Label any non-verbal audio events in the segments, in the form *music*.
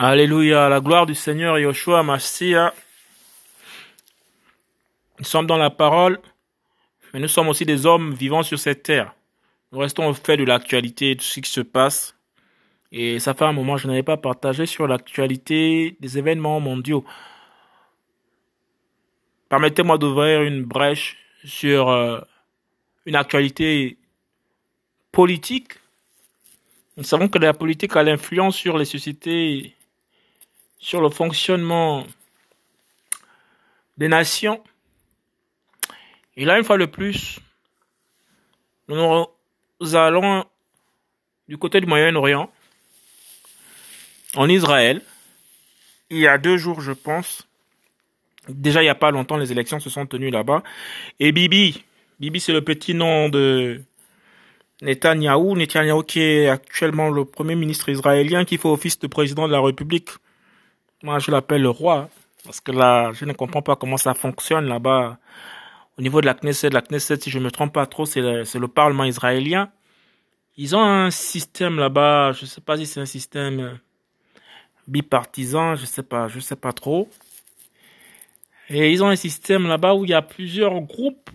Alléluia, la gloire du Seigneur Yoshua Massia. Nous sommes dans la parole, mais nous sommes aussi des hommes vivant sur cette terre. Nous restons au fait de l'actualité, de ce qui se passe. Et ça fait un moment que je n'avais pas partagé sur l'actualité des événements mondiaux. Permettez-moi d'ouvrir une brèche sur euh, une actualité politique. Nous savons que la politique a l'influence sur les sociétés sur le fonctionnement des nations. Et là, une fois de plus, nous allons du côté du Moyen-Orient, en Israël. Il y a deux jours, je pense. Déjà, il n'y a pas longtemps, les élections se sont tenues là-bas. Et Bibi, Bibi, c'est le petit nom de Netanyahou. Netanyahou qui est actuellement le premier ministre israélien qui fait office de président de la République. Moi, je l'appelle le roi, parce que là, je ne comprends pas comment ça fonctionne là-bas. Au niveau de la Knesset, la Knesset, si je me trompe pas trop, c'est le, Parlement israélien. Ils ont un système là-bas, je sais pas si c'est un système bipartisan, je sais pas, je sais pas trop. Et ils ont un système là-bas où il y a plusieurs groupes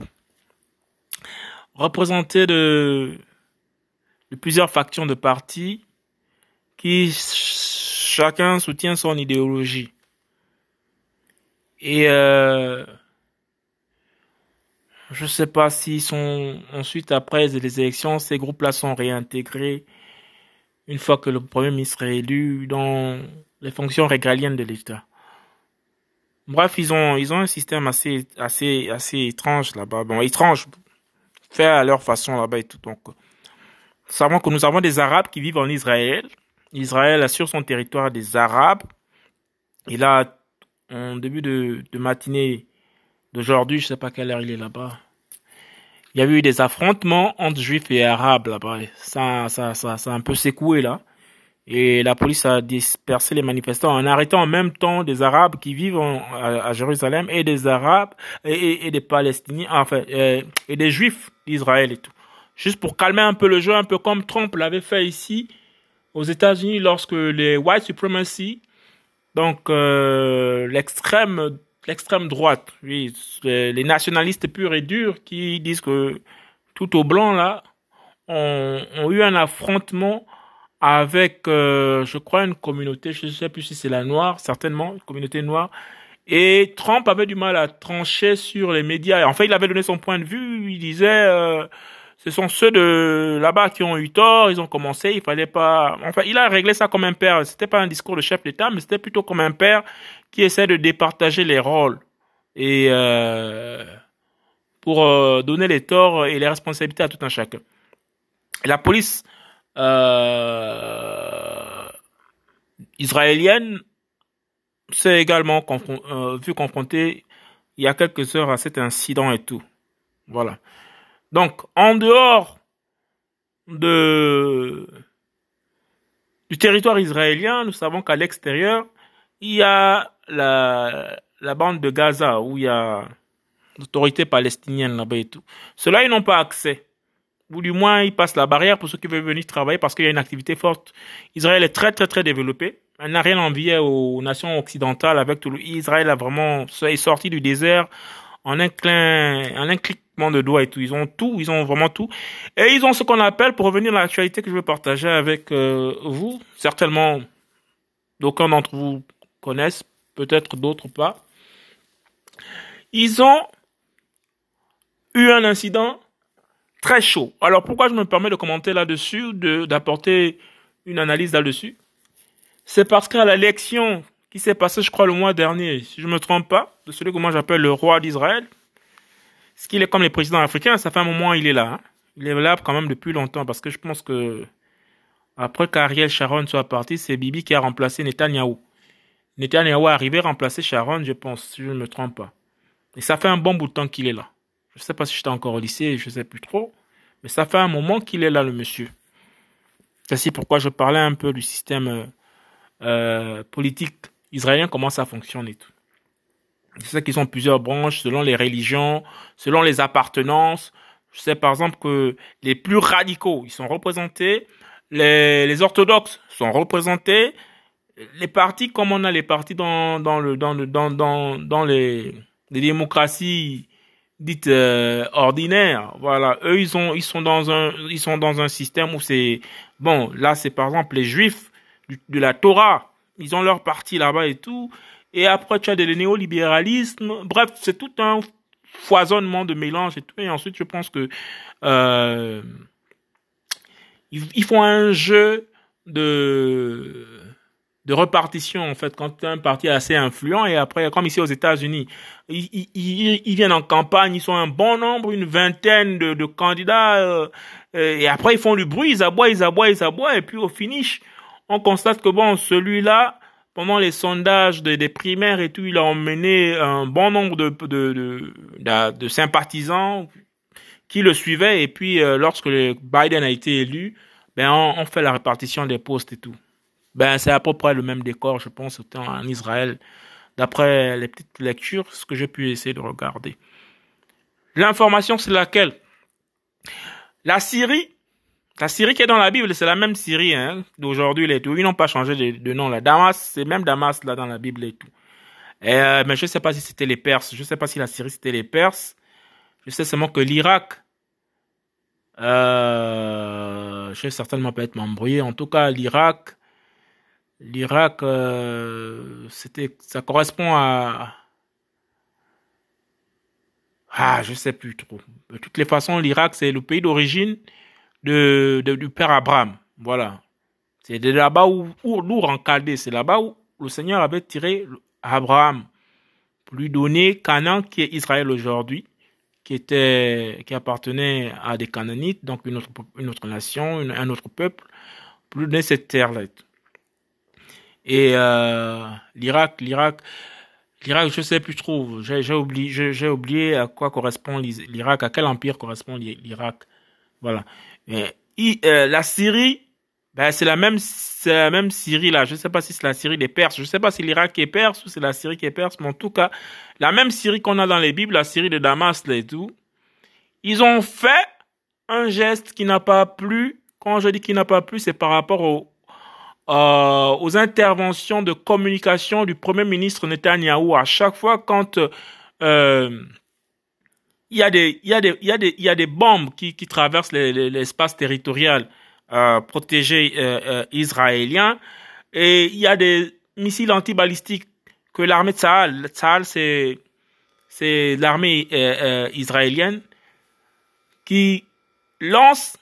représentés de plusieurs factions de partis qui chacun soutient son idéologie. Et euh, je ne sais pas s'ils sont ensuite après les élections, ces groupes-là sont réintégrés une fois que le premier ministre est élu dans les fonctions régaliennes de l'État. Bref, ils ont ils ont un système assez étrange là-bas. Bon, étrange, fait à leur façon là-bas et tout. Donc, savons que nous avons des Arabes qui vivent en Israël Israël assure son territoire des Arabes. Et là, en début de, matinée d'aujourd'hui, je sais pas quelle heure il est là-bas. Il y a eu des affrontements entre juifs et arabes là-bas. Ça, ça, ça, ça a un peu secoué là. Et la police a dispersé les manifestants en arrêtant en même temps des Arabes qui vivent à, Jérusalem et des Arabes et, des Palestiniens, enfin, euh, et des Juifs d'Israël et tout. Juste pour calmer un peu le jeu, un peu comme Trump l'avait fait ici aux États-Unis lorsque les white supremacy, donc euh, l'extrême l'extrême droite, oui, les nationalistes purs et durs qui disent que tout au blanc là ont, eu un affrontement avec, euh, je crois, une communauté, je ne sais plus si c'est la noire, certainement, une communauté noire. Et Trump avait du mal à trancher sur les médias. En fait, il avait donné son point de vue. Il disait, euh, ce sont ceux de là-bas qui ont eu tort, ils ont commencé, il fallait pas, enfin, il a réglé ça comme un père. C'était pas un discours de chef d'État, mais c'était plutôt comme un père qui essaie de départager les rôles et euh, pour euh, donner les torts et les responsabilités à tout un chacun. La police euh, israélienne s'est également euh, vu confrontée il y a quelques heures à cet incident et tout. Voilà. Donc, en dehors de, du territoire israélien, nous savons qu'à l'extérieur, il y a la, la bande de Gaza où il y a l'autorité palestinienne là-bas et tout. Ceux-là, ils n'ont pas accès. Ou du moins, ils passent la barrière pour ceux qui veulent venir travailler parce qu'il y a une activité forte. Israël est très, très, très développé. Elle n'a rien envié aux nations occidentales avec tout le... Israël a vraiment, est sorti du désert en un clin, en un cliquement de doigts et tout. Ils ont tout, ils ont vraiment tout. Et ils ont ce qu'on appelle, pour revenir à l'actualité que je veux partager avec euh, vous, certainement d'aucuns d'entre vous connaissent, peut-être d'autres pas. Ils ont eu un incident très chaud. Alors pourquoi je me permets de commenter là-dessus, d'apporter une analyse là-dessus? C'est parce qu'à l'élection qui s'est passé, je crois, le mois dernier, si je me trompe pas, de celui que moi j'appelle le roi d'Israël. Ce qu'il est comme les présidents africains, ça fait un moment il est là. Hein. Il est là quand même depuis longtemps parce que je pense que après qu'Ariel Sharon soit parti, c'est Bibi qui a remplacé Netanyahou. Netanyahou est arrivé remplacer Sharon, je pense, si je ne me trompe pas. Et ça fait un bon bout de temps qu'il est là. Je ne sais pas si j'étais encore au lycée, je ne sais plus trop. Mais ça fait un moment qu'il est là, le monsieur. C'est pourquoi je parlais un peu du système euh, euh politique israélien, comment ça fonctionne et tout. Je sais qu'ils ont plusieurs branches selon les religions, selon les appartenances. Je sais par exemple que les plus radicaux, ils sont représentés. Les, les orthodoxes sont représentés. les partis, comme on a les partis dans, dans, le, dans, le, dans, dans, dans les, les démocraties dites euh, ordinaires, voilà, eux ils ont ils sont dans un ils sont dans un système où c'est bon, là c'est par exemple les juifs de la Torah, ils ont leur parti là-bas et tout, et après tu as des néolibéralisme, bref, c'est tout un foisonnement de mélange et tout, et ensuite je pense que euh, ils font un jeu de de répartition en fait quand un parti est assez influent et après comme ici aux États-Unis ils, viennent en campagne ils sont un bon nombre une vingtaine de, de candidats euh, et après ils font du bruit ils aboient ils aboient ils aboient et puis au finish on constate que bon celui-là pendant les sondages des, primaires et tout il a emmené un bon nombre de de, sympathisants qui le suivaient. Et puis euh, lorsque Biden a été élu ben on, fait la répartition des postes et tout. Ben, c'est à peu près le même décor, je pense, en Israël, d'après les petites lectures, ce que j'ai pu essayer de regarder. L'information, c'est laquelle? La Syrie, la Syrie qui est dans la Bible, c'est la même Syrie hein, d'aujourd'hui tout. Ils n'ont pas changé de, nom. La Damas, c'est même Damas là dans la Bible et tout. Euh, mais je ne sais pas si c'était les Perses. Je ne sais pas si la Syrie c'était les Perses. Je sais seulement que l'Irak, euh, je vais certainement pas être m'embrouiller. En tout cas, l'Irak, l'Irak, euh, c'était, ça correspond à, ah, je sais plus trop. De toutes les façons, l'Irak, c'est le pays d'origine de, du père Abraham. Voilà. C'est de là-bas où, où l'Our en Chaldée, c'est là-bas où le Seigneur avait tiré Abraham pour lui donner Canaan, qui est Israël aujourd'hui, qui était, qui appartenait à des Canaanites, donc une autre, une autre nation, un autre peuple, pour lui donner cette terre-là. Et euh, l'Irak, l'Irak, l'Irak, je sais plus trop. J'ai oublié, j'ai oublié à quoi correspond l'Irak, à quel empire correspond l'Irak. Voilà. Et, euh, la Syrie, ben c'est la même, c'est la même Syrie là. Je sais pas si c'est la Syrie des Perses. Je sais pas si l'Irak qui est perse ou c'est la Syrie qui est perse, mais en tout cas, la même Syrie qu'on a dans les Bibles, la Syrie de Damas là et tout. Ils ont fait un geste qui n'a pas plu. Quand je dis qu'il n'a pas plu, c'est par rapport au, euh, aux interventions de communication du Premier ministre Netanyahou. À chaque fois quand euh, il y a des il y a des il y a des il y a des bombes qui qui traversent l'espace territorial euh, protégé euh, euh, israélien. Et il y a des missiles antibalistiques que l'armée de Tsahal, c'est c'est l'armée israélienne qui lance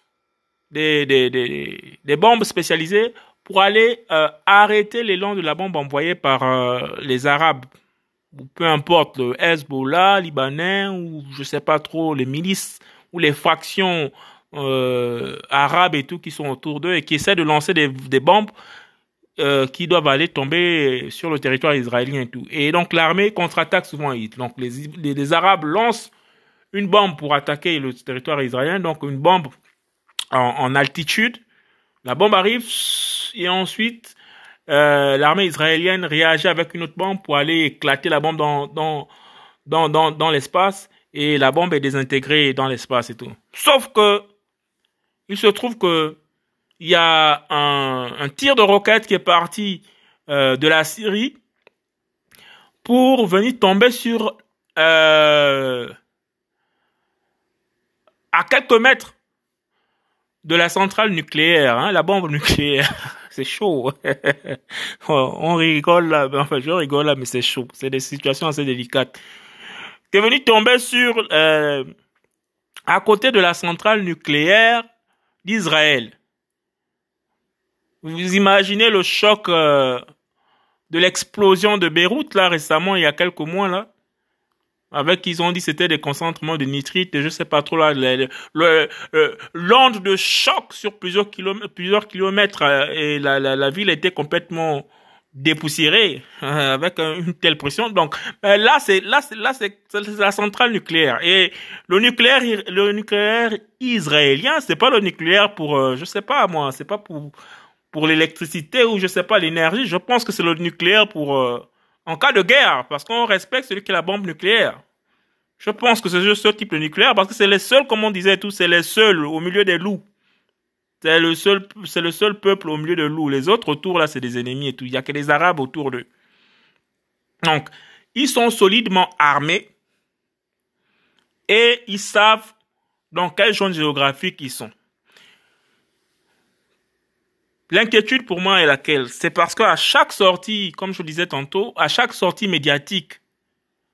des, des, des, des bombes spécialisées pour aller arrêter l'élan de la bombe envoyée par les Arabes, ou peu importe, le Hezbollah, libanais, ou je sais pas trop, les milices ou les factions euh, arabes et tout qui sont autour d'eux et qui essaient de lancer des, des bombes euh, qui doivent aller tomber sur le territoire israélien et tout. Et donc l'armée contre-attaque souvent. Donc les, les, les, Arabes lancent une bombe pour attaquer le territoire israélien, donc une bombe en, en altitude. La bombe arrive et ensuite euh, l'armée israélienne réagit avec une autre bombe pour aller éclater la bombe dans dans dans dans, dans l'espace et la bombe est désintégrée dans l'espace et tout. Sauf que il se trouve que il y a un, tir de roquette qui est parti euh, de la Syrie pour venir tomber sur euh, à quelques mètres de la centrale nucléaire, hein, la bombe nucléaire. *laughs* c'est chaud. *laughs* On rigole là, enfin je rigole là, mais c'est chaud. C'est des situations assez délicates. Qui est venu tomber sur euh, à côté de la centrale nucléaire d'Israël. Vous imaginez le choc euh, de l'explosion de Beyrouth là récemment il y a quelques mois là? Avec ils ont dit c'était des concentrements de nitrite je sais pas trop là euh, l'onde de choc sur plusieurs kilomètres plusieurs kilomètres euh, et la, la, la ville était complètement dépoussiérée euh, *laughs* avec une telle pression. Donc là c'est là c'est là c'est la centrale nucléaire. Et le nucléaire le nucléaire israélien c'est pas le nucléaire pour je sais pas moi c'est pas pour pour l'électricité ou je sais pas l'énergie. Je pense que c'est le nucléaire pour en cas de guerre, parce qu'on respecte celui qui a la bombe nucléaire. Je pense que c'est juste ce type de nucléaire, parce que c'est les seuls, comme on disait tous, c'est les seuls au milieu des loups. C'est le seul, c'est le seul peuple au milieu de loups. Les autres autour, là, c'est des ennemis et tout. Il y a que les Arabes autour d'eux. Donc, ils sont solidement armés et ils savent dans quelle zone géographique ils sont. L'inquiétude pour moi est laquelle? C'est parce qu'à chaque sortie, comme je vous disais tantôt, à chaque sortie médiatique,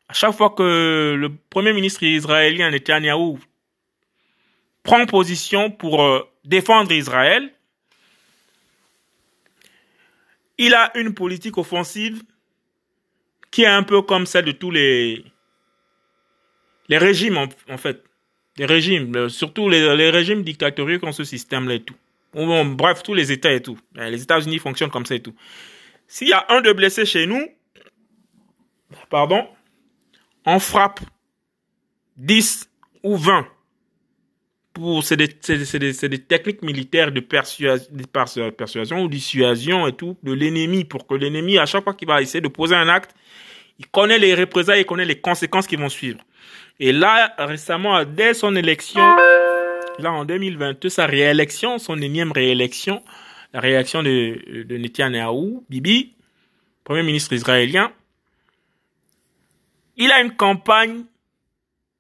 à chaque fois que le premier ministre israélien Netanyahu prend position pour euh, défendre Israël, il a une politique offensive qui est un peu comme celle de tous les, les régimes, en, fait. Les régimes, euh, surtout les, les régimes dictatoriaux qui ont ce système-là et tout bref, tous les États et tout. Eh, les États-Unis fonctionnent comme ça et tout. S'il y a un de blessés chez nous, pardon, on frappe 10 ou 20. Pour, c'est des, des, techniques militaires de persuasion, de persuasion ou dissuasion et tout de l'ennemi pour que l'ennemi, à chaque fois qu'il va essayer de poser un acte, il connaît les représailles, il connaît les conséquences qui vont suivre. Et là, récemment, dès son élection, là en 2022, sa réélection, son énième réélection, la réélection de, de Netanyahu, Bibi, premier ministre israélien, il a une campagne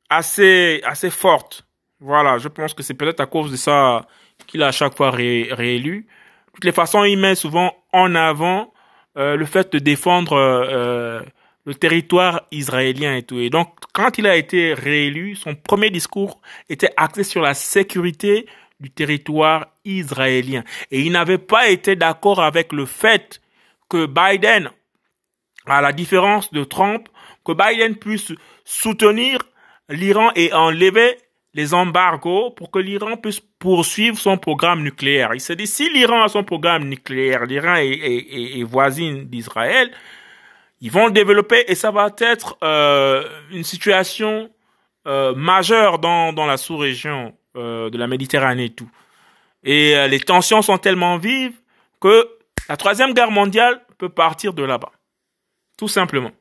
assez, assez forte. Voilà, je pense que c'est peut-être à cause de ça qu'il a à chaque fois réélu. De toutes les façons, il met souvent en avant euh, le fait de défendre euh, le territoire israélien et tout. Et donc, quand il a été réélu, son premier discours était axé sur la sécurité du territoire israélien. Et il n'avait pas été d'accord avec le fait que Biden, à la différence de Trump, que Biden puisse soutenir l'Iran et enlever les embargos pour que l'Iran puisse poursuivre son programme nucléaire. Il s'est dit, si l'Iran a son programme nucléaire, l'Iran est, est, est voisine d'Israël, ils vont le développer et ça va être euh, une situation euh, majeure dans, dans la sous-région euh, de la Méditerranée et tout. Et euh, les tensions sont tellement vives que la troisième guerre mondiale peut partir de là-bas. Tout simplement.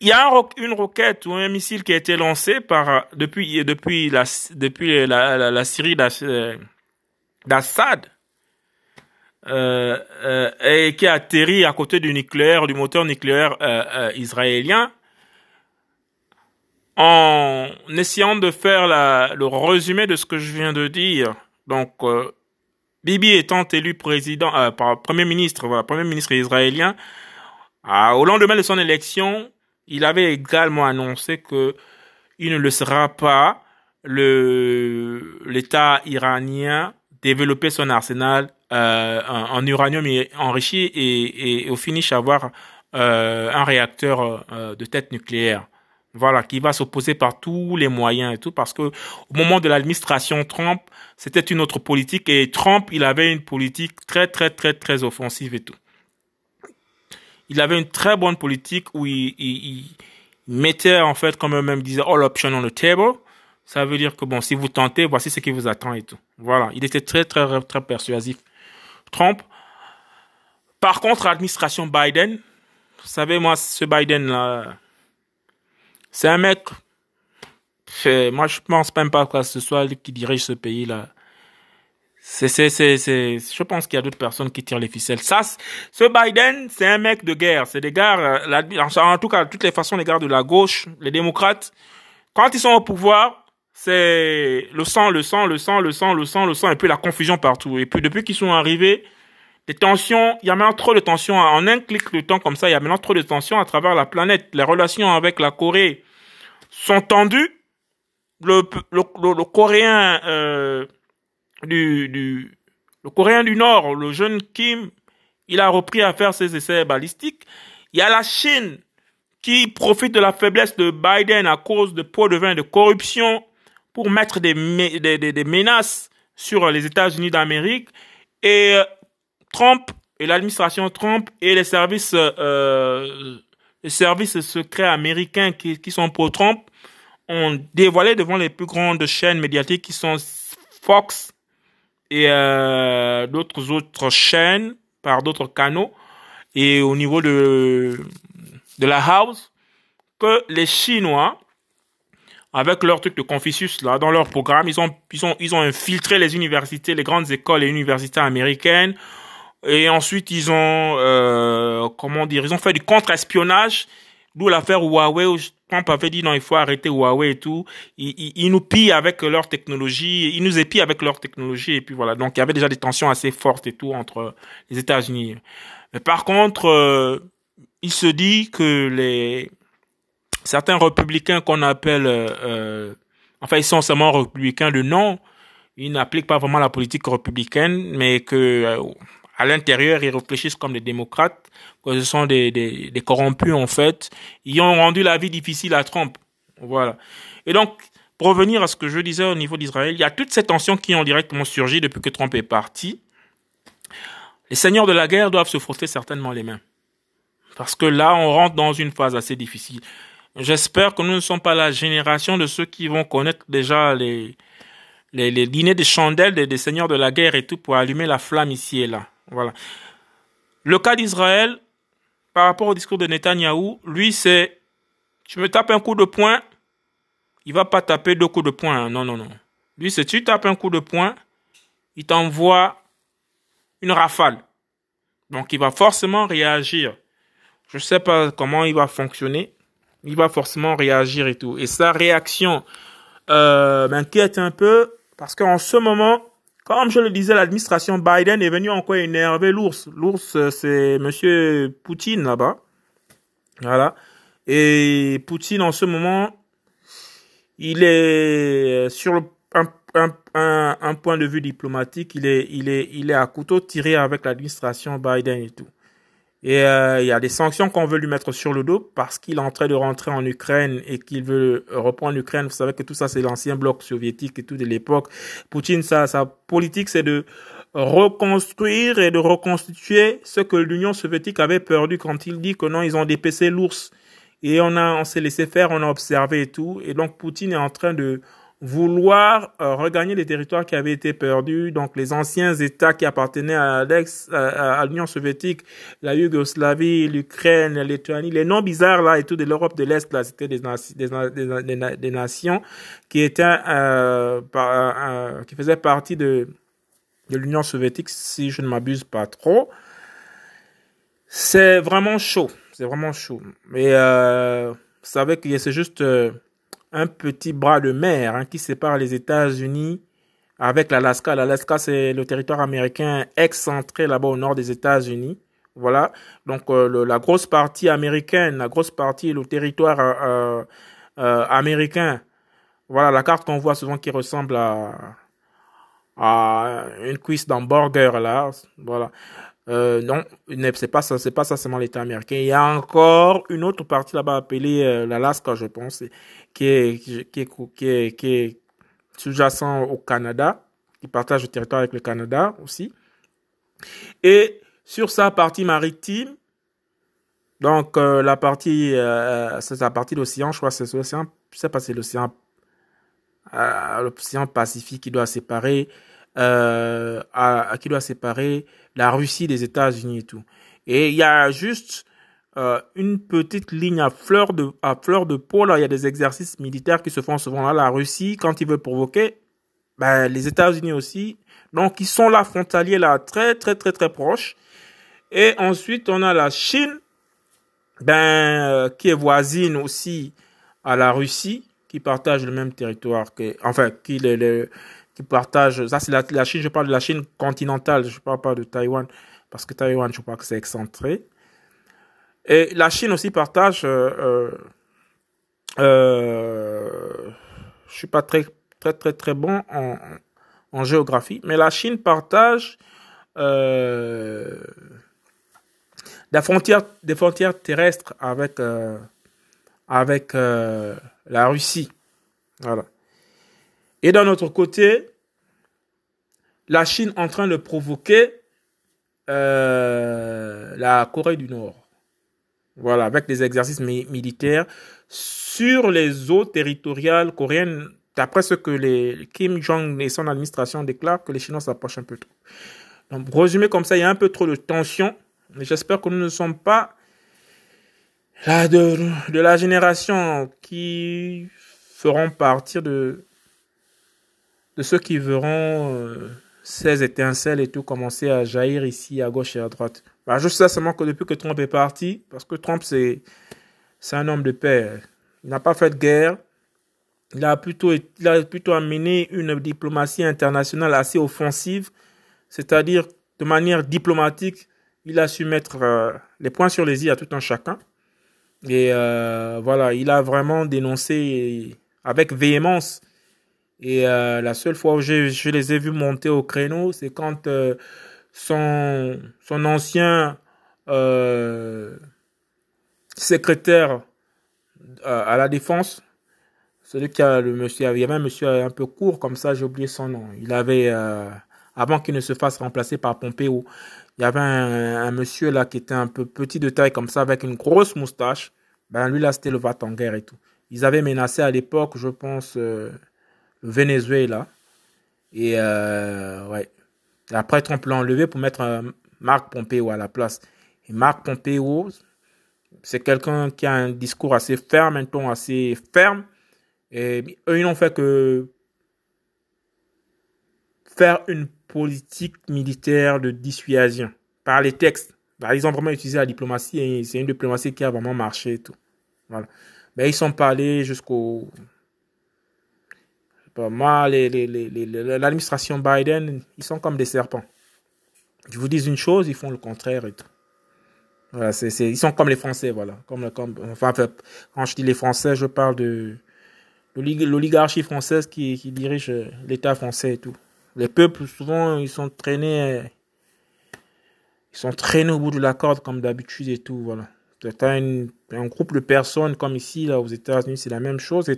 Il y a un, une roquette ou un missile qui a été lancé par depuis depuis la depuis la, la, la Syrie d'Assad euh, euh, et qui a atterri à côté du nucléaire, du moteur nucléaire euh, israélien, en essayant de faire le résumé de ce que je viens de dire. Donc, Bibi étant élu président, premier ministre, premier ministre israélien, au lendemain de son élection, il avait également annoncé que il ne le sera pas l'État iranien développer son arsenal euh, en, uranium enrichi et, au finish avoir euh, un réacteur euh, de tête nucléaire. Voilà, qui va s'opposer par tous les moyens et tout, parce que au moment de l'administration Trump, c'était une autre politique et Trump, il avait une politique très très très très offensive et tout. Il avait une très bonne politique où il, il, mettait en fait, comme eux-mêmes disaient, all options on the table. Ça veut dire que bon, si vous tentez, voici ce qui vous attend et tout. Voilà, il était très très très persuasif. Trump. Par contre, l'administration Biden, vous savez, moi, ce Biden-là, c'est un mec, moi, je pense même pas que ce soit lui qui dirige ce pays-là. C'est, c'est, c'est, c'est, je pense qu'il y a d'autres personnes qui tirent les ficelles. Ça, ce Biden, c'est un mec de guerre. C'est des gars, euh, en tout cas, de toutes les façons, les gars de la gauche, les démocrates, quand ils sont au pouvoir, c'est le sang, le sang, le sang, le sang, le sang, le sang, et puis la confusion partout. Et puis depuis qu'ils sont arrivés, les tensions, il y a maintenant trop de tensions. En un clic de temps comme ça, il y a maintenant trop de tensions à travers la planète. Les relations avec la Corée sont tendues. Le, le, le, Coréen euh, du, du le Coréen du Nord, le jeune Kim, il a repris à faire ses essais balistiques. Il y a la Chine qui profite de la faiblesse de Biden à cause de pots de vin de corruption pour mettre des, menaces sur les États-Unis d'Amérique et euh, Trump et l'administration Trump et les services euh, les services secrets américains qui, sont pour Trump ont dévoilé devant les plus grandes chaînes médiatiques qui sont Fox et euh, d'autres autres chaînes par d'autres canaux et au niveau de de la house que les Chinois avec leur truc de Confucius là dans leur programme, ils ont ils ont ils ont infiltré les universités, les grandes écoles et universités américaines. Et ensuite ils ont euh, comment dire, ils ont fait du contre-espionnage, d'où l'affaire Huawei. Où Trump avait dit non, il faut arrêter Huawei et tout. Ils, ils, ils nous pillent avec leur technologie, ils nous épient avec leur technologie et puis voilà. Donc il y avait déjà des tensions assez fortes et tout entre les États-Unis. Mais par contre, euh, il se dit que les certains républicains qu'on appelle, euh, euh, enfin ils sont seulement républicains de nom, ils n'appliquent pas vraiment la politique républicaine, mais que euh, à l'intérieur ils réfléchissent comme des démocrates, que ce sont des, des, des corrompus en fait. Ils ont rendu la vie difficile à Trump. Voilà. Et donc, pour revenir à ce que je disais au niveau d'Israël, il y a toutes ces tensions qui ont directement surgi depuis que Trump est parti. Les seigneurs de la guerre doivent se frotter certainement les mains. Parce que là, on rentre dans une phase assez difficile. J'espère que nous ne sommes pas la génération de ceux qui vont connaître déjà les, les, les dîners de chandelles des, des seigneurs de la guerre et tout pour allumer la flamme ici et là. Voilà. Le cas d'Israël, par rapport au discours de Netanyahou, lui, c'est tu me tapes un coup de poing, il va pas taper deux coups de poing. Non, non, non. Lui, c'est tu tapes un coup de poing, il t'envoie une rafale. Donc, il va forcément réagir. Je sais pas comment il va fonctionner, il va forcément réagir et tout. Et sa réaction euh, m'inquiète un peu parce qu'en ce moment, comme je le disais, l'administration Biden est venue encore énerver l'ours. L'ours, euh, c'est Monsieur Poutine là-bas. Voilà. Et Poutine, en ce moment, il est sur un, un, un, un, point de vue diplomatique, il est, il est, il est à couteau tiré avec l'administration Biden et tout. Et euh, il y a des sanctions qu'on veut lui mettre sur le dos parce qu'il est en train de rentrer en Ukraine et qu'il veut reprendre l'Ukraine. Vous savez que tout ça, c'est l'ancien bloc soviétique et tout de l'époque. Poutine, sa, sa politique, c'est de reconstruire et de reconstituer ce que l'Union soviétique avait perdu quand il dit que non, ils ont dépecé l'ours. Et on a, on s'est laissé faire, on a observé et tout. Et donc, Poutine est en train de vouloir euh, regagner les territoires qui avaient été perdus, donc les anciens États qui appartenaient à l'ex, à, à l'Union soviétique, la Yougoslavie, l'Ukraine, la Lituanie, les noms bizarres là et tout de l'Europe de l'Est là, c'était des, des, des, des, nations qui étaient, euh, par, euh, qui faisaient partie de de l'Union soviétique, si je ne m'abuse pas trop. C'est vraiment chaud, c'est vraiment chaud. Mais euh, vous savez que c'est juste euh, un petit bras de mer hein, qui sépare les États-Unis avec l'Alaska. L'Alaska, c'est le territoire américain excentré là-bas au nord des États-Unis. Voilà. Donc euh, la grosse partie américaine, la grosse partie, le territoire euh, euh, américain. Voilà la carte qu'on voit souvent qui ressemble à, à une cuisse d'hamburger là. Voilà. Euh, non, c'est pas ça, c'est pas ça seulement l'État américain. Il y a encore une autre partie là-bas appelée euh, l'Alaska, je pense, qui est qui est sous-jacent au Canada, qui partage le territoire avec le Canada aussi. Et sur sa partie maritime, donc euh, la partie, euh, c'est la partie de l'océan, je crois, c'est l'océan, je sais pas, c'est l'océan, euh, l'océan Pacifique qui doit séparer, euh, qui doit séparer la Russie des États-Unis et tout. Et il y a juste euh, une petite ligne à fleur de à fleur de peau là. Il y a des exercices militaires qui se font souvent là. La Russie, quand il veut provoquer, ben, les États-Unis aussi. Donc ils sont là frontaliers là, très très très très proches. Et ensuite on a la Chine, ben euh, qui est voisine aussi à la Russie, qui partage le même territoire que, enfin, qui le, le qui partage, ça c'est la, la, Chine, je parle de la Chine continentale, je parle pas de Taïwan, parce que Taïwan, je crois que c'est excentré. Et la Chine aussi partage, euh, euh, euh, je suis pas très, très, très, très bon en, géographie, mais la Chine partage euh, des frontières, des frontières terrestres avec, euh, avec euh, la Russie. Voilà. Et d'un autre côté, la Chine en train de provoquer euh, la Corée du Nord. Voilà, avec des exercices mi militaires sur les eaux territoriales coréennes, d'après ce que les Kim Jong et son administration déclarent, que les Chinois s'approchent un peu trop. Donc, résumé comme ça, il y a un peu trop de tension. Mais j'espère que nous ne sommes pas là de, la génération qui feront partir de, de ceux qui verront euh, ces étincelles et tout commencer à jaillir ici à gauche et à droite. Bah, je sais seulement que depuis que Trump est parti, parce que Trump c'est c'est un homme de paix, il n'a pas fait de guerre, il a plutôt il a plutôt amené une diplomatie internationale assez offensive, c'est-à-dire de manière diplomatique, il a su mettre euh, les points sur les i à tout un chacun. Et euh, voilà, il a vraiment dénoncé avec véhémence. Et euh, la seule fois où je, les ai vus monter au créneau, c'est quand son, ancien secrétaire à la défense, celui qui a le monsieur, il y avait un monsieur un peu court comme ça, j'ai oublié son nom. Il avait, avant qu'il ne se fasse remplacer par Pompeo, il y avait un, monsieur là qui était un peu petit de taille comme ça avec une grosse moustache. Ben lui là c'était le va en guerre et tout. Ils avaient menacé à l'époque, je pense, euh, Venezuela. Et euh, ouais. Après Trump l'a enlevé pour mettre euh, Marc Pompeo à la place. Et Marc Pompeo, c'est quelqu'un qui a un discours assez ferme, un ton assez ferme. Et eux, ils n'ont fait que faire une politique militaire de dissuasion par les textes. Bah, ils ont vraiment utilisé la diplomatie et c'est une diplomatie qui a vraiment marché et tout. Mais ils sont parlés jusqu'au. Moi, l'administration Biden, ils sont comme des serpents. Je vous dis une chose, ils font le contraire et tout. Ils sont comme les Français, voilà. Comme, comme, enfin, quand je dis les Français, je parle de l'oligarchie française qui, dirige l'État français et tout. Les peuples, souvent, ils sont traînés, ils sont traînés au bout de la corde comme d'habitude et tout, voilà. Un groupe de personnes comme ici, là, aux États-Unis, c'est la même chose. Et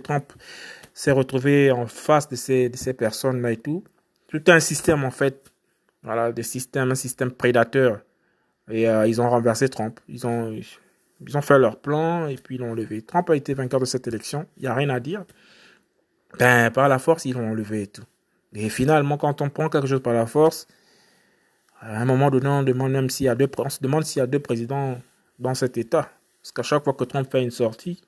s'est retrouvé en face de ces, de ces personnes-là et tout. Tout un système, en fait. Voilà, des systèmes, un système prédateur. Et euh, ils ont renversé Trump. Ils ont, ils ont fait leur plan et puis ils l'ont enlevé. Trump a été vainqueur de cette élection. Il n'y a rien à dire. Ben, par la force, ils l'ont enlevé et tout. Et finalement, quand on prend quelque chose par la force, à un moment donné, on demande même s'il y a deux, on se demande s'il y a deux présidents dans cet État. Parce qu'à chaque fois que Trump fait une sortie,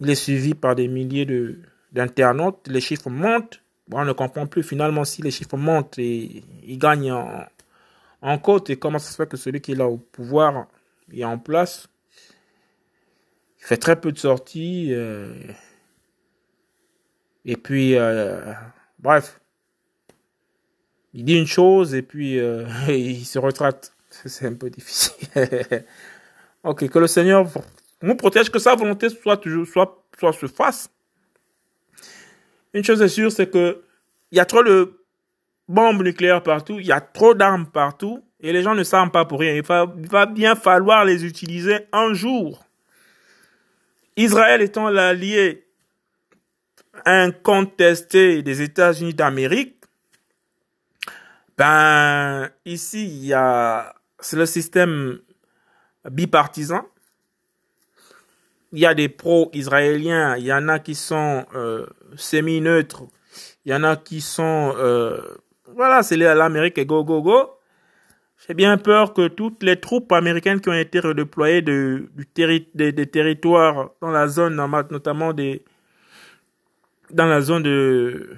il est suivi par des milliers de, d'internautes, les chiffres montent. on ne comprend plus finalement si les chiffres montent et il gagne en, en côte et comment ça se fait que celui qui est là au pouvoir est en place. Il fait très peu de sorties. Euh, et puis, euh, bref, il dit une chose et puis euh, *laughs* il se retraite. C'est un peu difficile. *laughs* ok, que le Seigneur nous protège, que sa volonté soit toujours, soit, soit se fasse. Une chose est sûre, c'est que il y a trop de bombes nucléaires partout, il y a trop d'armes partout, et les gens ne savent pas pour rien. Il va, il va bien falloir les utiliser un jour. Israël étant l'allié incontesté des États-Unis d'Amérique, ben, ici, il y a, c'est le système bipartisan. Il y a des pro-israéliens, il y en a qui sont euh, semi-neutres, il y en a qui sont... Euh, voilà, c'est l'Amérique et go, go, go. J'ai bien peur que toutes les troupes américaines qui ont été redéployées de, du des, territoires dans la zone, notamment des, dans la zone de,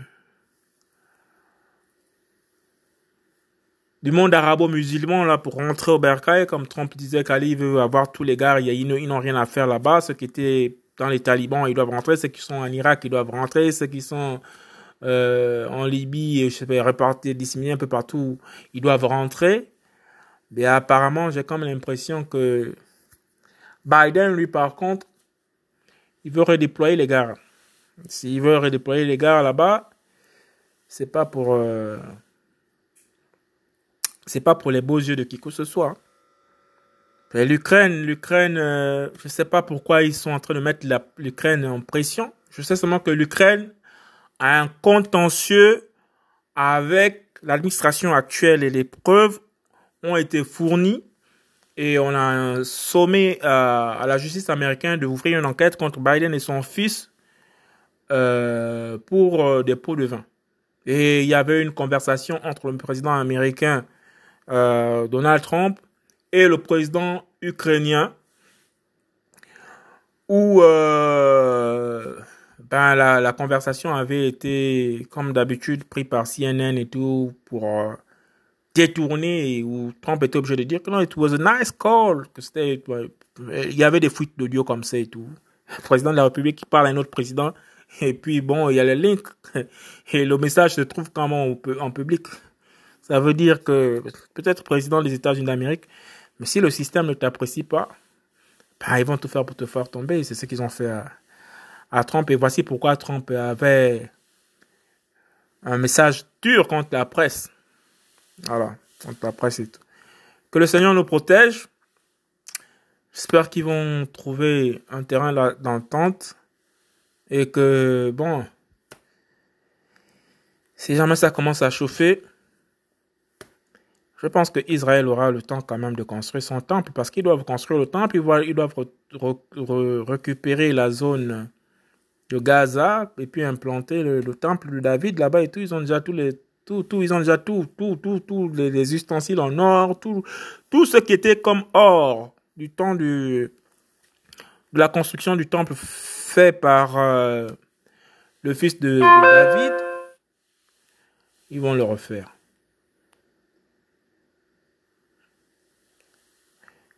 du monde arabo-musulman là pour rentrer au Bercail, comme Trump disait qu'Ali veut avoir tous les gars, ils n'ont rien à faire là-bas. Ceux qui étaient dans les talibans, ils doivent rentrer. Ceux qui sont en Irak, ils doivent rentrer. Ceux qui sont euh, en Libye, je sais pas, répartis, disséminés un peu partout, ils doivent rentrer. Mais apparemment, j'ai comme l'impression que Biden, lui, par contre, il veut redéployer les gars. S'il veut redéployer les gars là-bas, c'est pas pour... Euh, c'est pas pour les beaux yeux de qui que ce soit. L'Ukraine, l'Ukraine, euh, je sais pas pourquoi ils sont en train de mettre l'Ukraine en pression. Je sais seulement que l'Ukraine a un contentieux avec l'administration actuelle et les preuves ont été fournies et on a sommé euh, à la justice américaine d'ouvrir une enquête contre Biden et son fils euh, pour euh, des pots de vin. Et il y avait une conversation entre le président américain euh, Donald Trump et le président ukrainien où euh, ben, la, conversation avait été, comme d'habitude, pris par CNN et tout pour euh, détourner, où Trump était obligé de dire que non, it was a nice call, que c'était, il y avait des fuites d'audio comme ça et tout. Le président de la République qui parle à un autre président, et puis bon, il y a les links, *laughs* et le message se trouve comment en public. Ça veut dire que peut-être président des États-Unis d'Amérique, mais si le système ne t'apprécie pas, ben, ils vont tout faire pour te faire tomber. C'est ce qu'ils ont fait à, Trump. Et voici pourquoi Trump avait un message dur contre la presse. Voilà, contre la presse et tout. Que le Seigneur nous protège. J'espère qu'ils vont trouver un terrain d'entente. Et que, bon, si jamais ça commence à chauffer, je pense qu'Israël aura le temps quand même de construire son temple parce qu'ils doivent construire le temple, ils doivent, récupérer la zone de Gaza et puis implanter le, temple de David là-bas et tout. Ils ont déjà tous les tout, tout, ils ont déjà tout, tout, tout, tout les, ustensiles en or, tout, tout ce qui était comme or du temps de la construction du temple fait par euh, le fils de David. Ils vont le refaire.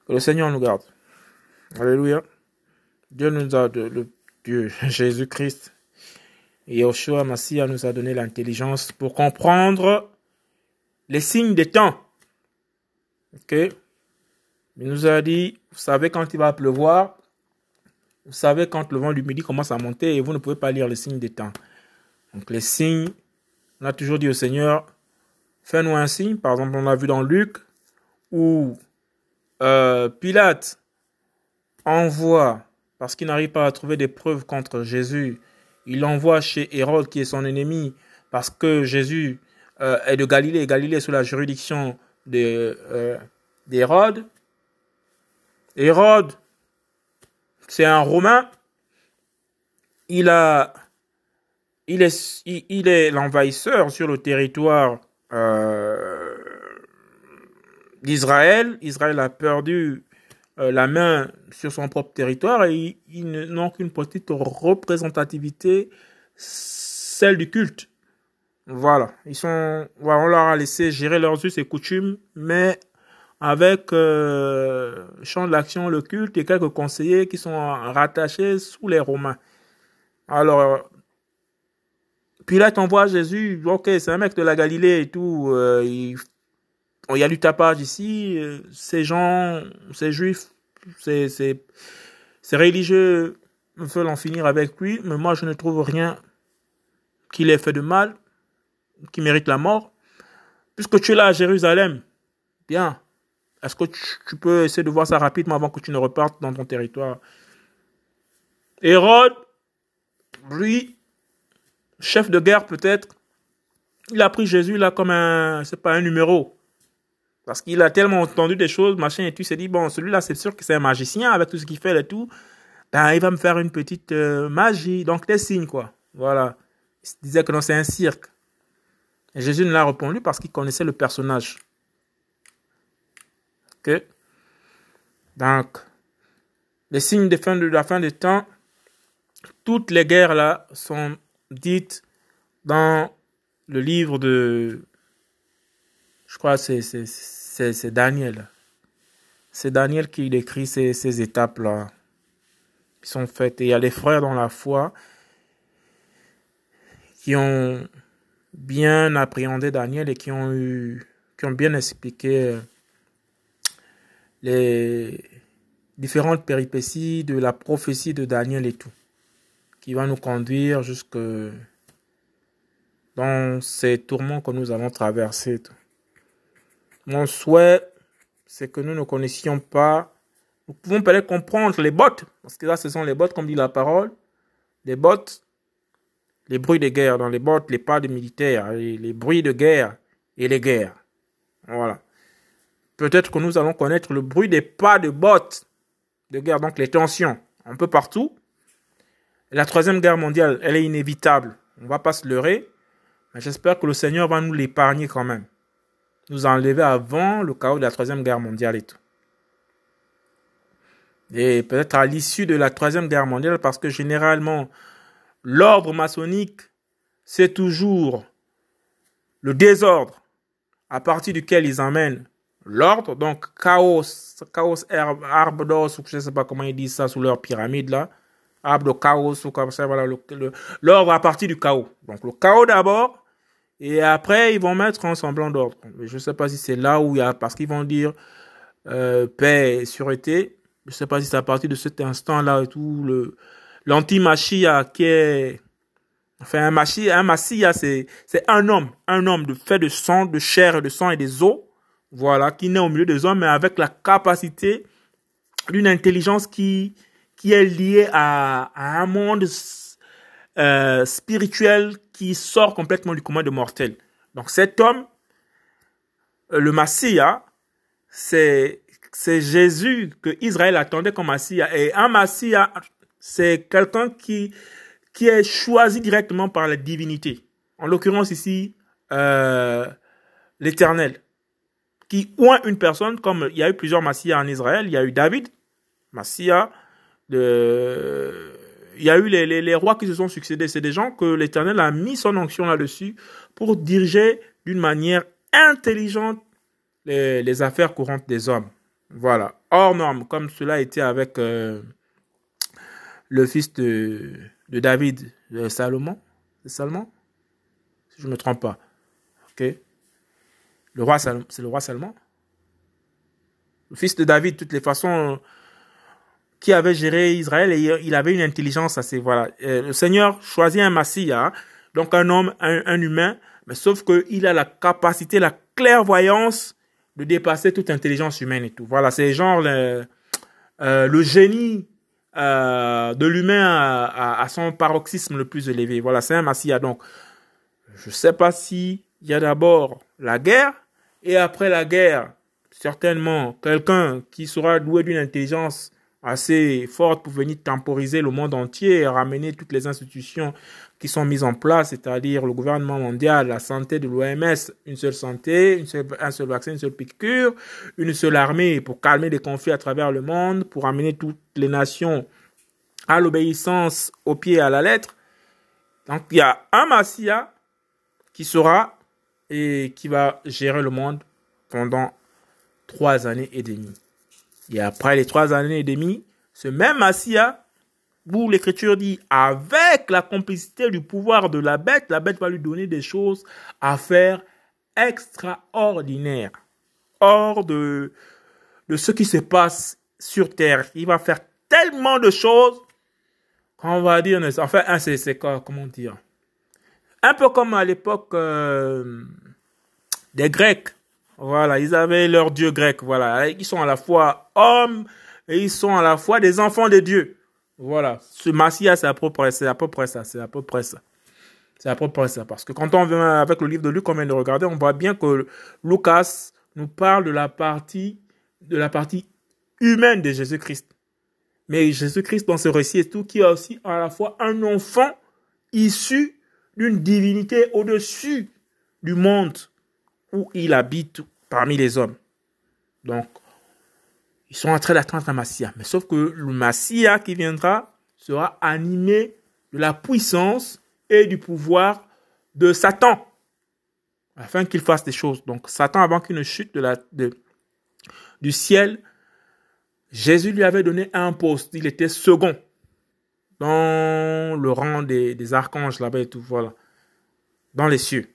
Le Seigneur nous garde. Alléluia. Dieu nous a, le Dieu, *laughs* Jésus-Christ, et Yoshua Massia nous a donné l'intelligence pour comprendre les signes des temps. Ok? Il nous a dit, vous savez quand il va pleuvoir, vous savez quand le vent du midi commence à monter et vous ne pouvez pas lire les signes des temps. Donc les signes, on a toujours dit au Seigneur, fais-nous un signe. Par exemple, on a vu dans Luc où euh, Pilate envoie, parce qu'il n'arrive pas à trouver des preuves contre Jésus, il envoie chez Hérode, qui est son ennemi, parce que Jésus euh, est de Galilée, Galilée est sous la juridiction euh, d'Hérode. Hérode, c'est un Romain. Il a, il est, il, est l'envahisseur sur le territoire d'Israël. Israël a perdu euh, la main sur son propre territoire et ils, n'ont qu'une petite représentativité, celle du culte. Voilà, ils sont, on leur a laissé gérer leurs us et coutumes, mais avec euh, champ de l'action, le culte et quelques conseillers qui sont rattachés sous les Romains. Alors, Pilate envoie Jésus, ok, c'est un mec de la Galilée et tout, euh, il y a du tapage ici. Euh, ces gens, ces juifs, ces, ces, ces religieux veulent en finir avec lui, mais moi je ne trouve rien qu'il ait fait de mal, qui mérite la mort. Puisque tu es là à Jérusalem, bien, est-ce que tu, peux essayer de voir ça rapidement avant que tu ne repartes dans ton territoire? Hérode, lui, chef de guerre peut-être, il a pris Jésus là comme un, c'est pas un numéro. Parce qu'il a tellement entendu des choses, machin, et il s'est dit, bon, celui-là, c'est sûr que c'est un magicien avec tout ce qu'il fait et tout. Ben, il va me faire une petite euh, magie. Donc, des signes, quoi. Voilà. Il se disait que non, c'est un cirque. Et Jésus ne l'a répondu parce qu'il connaissait le personnage. Ok? Donc, les signes de, fin de la fin des temps, toutes les guerres là sont dites dans le livre de je crois que c'est Daniel. C'est Daniel qui décrit ces, étapes-là qui sont faites. Et il y a des frères dans la foi qui ont bien appréhendé Daniel et qui ont bien expliqué les différentes péripéties de la prophétie de Daniel et tout, qui va nous conduire jusque dans ces tourments que nous avons traversés. Mon souhait, c'est que nous ne connaissions pas. Nous pouvons peut-être comprendre les bottes, parce que là, ce sont les bottes, comme dit la parole. Les bottes, les bruits de guerre dans les bottes, les pas de militaires, les, bruits de guerre et les guerres. Voilà. Peut-être que nous allons connaître le bruit des pas de bottes de guerre, donc les tensions un peu partout. La troisième guerre mondiale, elle est inévitable. On ne va pas se leurrer. Mais j'espère que le Seigneur va nous l'épargner quand même nous enlever avant le chaos de la Troisième Guerre mondiale et tout. Et peut-être à l'issue de la Troisième Guerre mondiale, parce que généralement, l'ordre maçonnique, c'est toujours le désordre à partir duquel ils emmènent l'ordre, donc chaos, chaos arbre d'os, ou je ne sais pas comment ils disent ça sous leur pyramide là, arbre de chaos ou comme ça, voilà, l'ordre à partir du chaos. Donc le chaos d'abord, et après ils vont mettre en semblant d'ordre. Je ne sais pas si c'est là où il y a, parce qu'ils vont dire euh, paix et sûreté. Je ne sais pas si c'est à partir de cet instant-là et tout, le, l'anti-machia qui est, enfin, un machia, un massia, c'est, c'est un homme, un homme de fait de sang, de chair, de sang et des os, voilà, qui naît au milieu des hommes, mais avec la capacité d'une intelligence qui, qui est liée à un monde euh, spirituel qui sort complètement du commun de mortel. Donc cet homme, euh, le Massia, c'est c'est Jésus que Israël attendait comme Massia. Et un Massia, c'est quelqu'un qui, qui est choisi directement par la divinité. En l'occurrence ici, euh, l'Éternel. Qui oint une personne, comme il y a eu plusieurs Massias en Israël. Il y a eu David, Massia. De... Il y a eu les, rois qui se sont succédés. C'est des gens que l'Éternel a mis son onction là-dessus pour diriger d'une manière intelligente les, affaires courantes des hommes. Voilà. Hors norme, comme cela a été avec euh, le fils de, David, de Salomon? Salomon? Si je ne me trompe pas. Ok. C'est le roi Salomon? Le fils de David, de toutes les façons, qui avait géré Israël et il avait une intelligence assez. Voilà. Euh, le Seigneur choisit un Massia, donc un homme, un, humain, mais sauf qu'il a la capacité, la clairvoyance de dépasser toute intelligence humaine et tout. Voilà, c'est genre le, euh, le génie euh, de l'humain à, à, son paroxysme le plus élevé. Voilà, c'est un massia. Donc, je sais pas si il y a d'abord la guerre et après la guerre, certainement quelqu'un qui sera doué d'une intelligence assez forte pour venir temporiser le monde entier et ramener toutes les institutions qui sont mises en place, c'est-à-dire le gouvernement mondial, la santé de l'OMS, une seule santé, une seule, un seul vaccin, une seule piqûre, une seule armée pour calmer les conflits à travers le monde, pour amener toutes les nations à l'obéissance au pied et à la lettre. Donc il y a un Massia qui sera et qui va gérer le monde pendant trois années et demie. Et après les trois années et demie, ce même Massia où l'écriture dit avec la complicité du pouvoir de la bête, la bête va lui donner des choses à faire extraordinaires, hors de, de ce qui se passe sur terre. Il va faire tellement de choses qu'on va dire, enfin, c'est comment dire, un peu comme à l'époque euh, des Grecs. Voilà, ils avaient leur dieu grec. Voilà, ils sont à la fois hommes et ils sont à la fois des enfants de Dieu. Voilà. Ce Massia, c'est à peu près, c'est à peu près ça. C'est à peu près ça. C'est à peu près ça. Parce que quand on vient avec le livre de Luc, on vient de regarder, on voit bien que Lucas nous parle de la partie, de la partie humaine de Jésus-Christ. Mais Jésus-Christ, dans ce récit et tout, qui est aussi à la fois un enfant issu d'une divinité au-dessus du monde où il habite parmi les hommes. Donc, ils sont en train d'attendre un Massia. Mais sauf que le Massia qui viendra sera animé de la puissance et du pouvoir de Satan. Afin qu'il fasse des choses. Donc Satan, avant qu'il ne chute de la, de, du ciel, Jésus lui avait donné un poste. Il était second dans le rang des, des archanges là-bas et tout, voilà. Dans les cieux.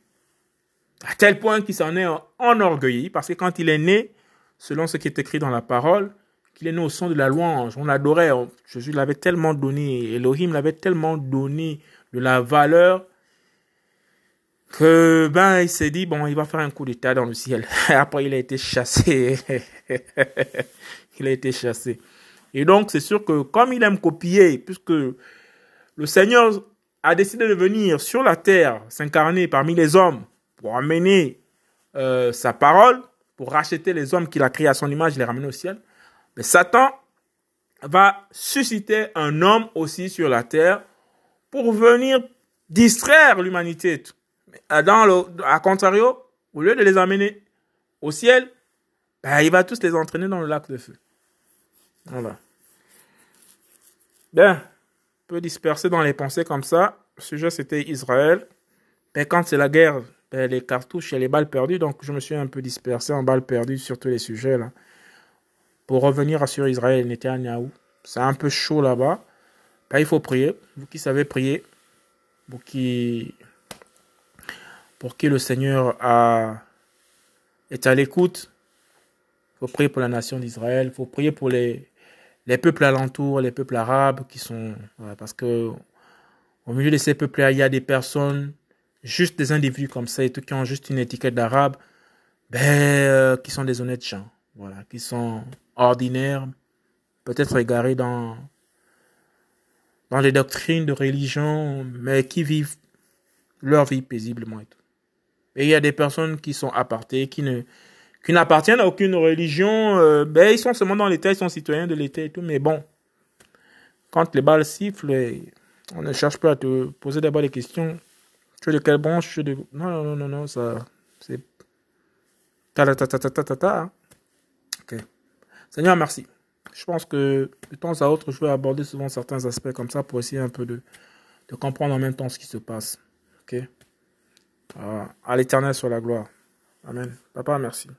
À tel point qu'il s'en est enorgueilli parce que quand il est né, selon ce qui est écrit dans la parole, qu'il est né au son de la louange. On l'adorait. Jésus l'avait tellement donné, Elohim l'avait tellement donné de la valeur que ben il s'est dit bon il va faire un coup d'état dans le ciel. *laughs* Après il a été chassé. *laughs* il a été chassé. Et donc c'est sûr que comme il aime copier, puisque le Seigneur a décidé de venir sur la terre, s'incarner parmi les hommes pour amener euh, sa parole, pour racheter les hommes qu'il a créés à son image, les ramener au ciel. Mais Satan va susciter un homme aussi sur la terre pour venir distraire l'humanité. Dans à contrario, au lieu de les amener au ciel, ben, il va tous les entraîner dans le lac de feu. Voilà. Bien. peu dispersé dans les pensées comme ça. Le sujet, c'était Israël. Mais quand c'est la guerre, les cartouches et les balles perdues, donc je me suis un peu dispersé en balles perdues sur tous les sujets là. Pour revenir sur Israël et Netanyahu, c'est un peu chaud là-bas. Ben, il faut prier. Vous qui savez prier, vous qui, pour qui le Seigneur a, est à l'écoute, il faut prier pour la nation d'Israël, il faut prier pour les, les peuples alentours, les peuples arabes qui sont, parce que au milieu de ces peuples-là, il y a des personnes, juste des individus comme ça, et tout qui ont juste une étiquette d'arabe, ben, euh, qui sont des honnêtes gens, voilà, qui sont ordinaires, peut-être égarés dans, dans les doctrines de religion, mais qui vivent leur vie paisiblement et tout. Et il y a des personnes qui sont apartées, qui ne, qui n'appartiennent à aucune religion, euh, ben, ils sont seulement dans l'État, ils sont citoyens de l'État et tout, mais bon, quand les balles sifflent, on ne cherche pas à te poser d'abord des questions. Tu es de quelle branche de... Non, non, non, non, non, ça, c'est... Ta ta ta ta ta ta ta. Hein. Ok. Seigneur, merci. Je pense que de temps à autre, je vais aborder souvent certains aspects comme ça pour essayer un peu de, de comprendre en même temps ce qui se passe. Ok. à l'éternel soit la gloire. Amen. Papa, merci.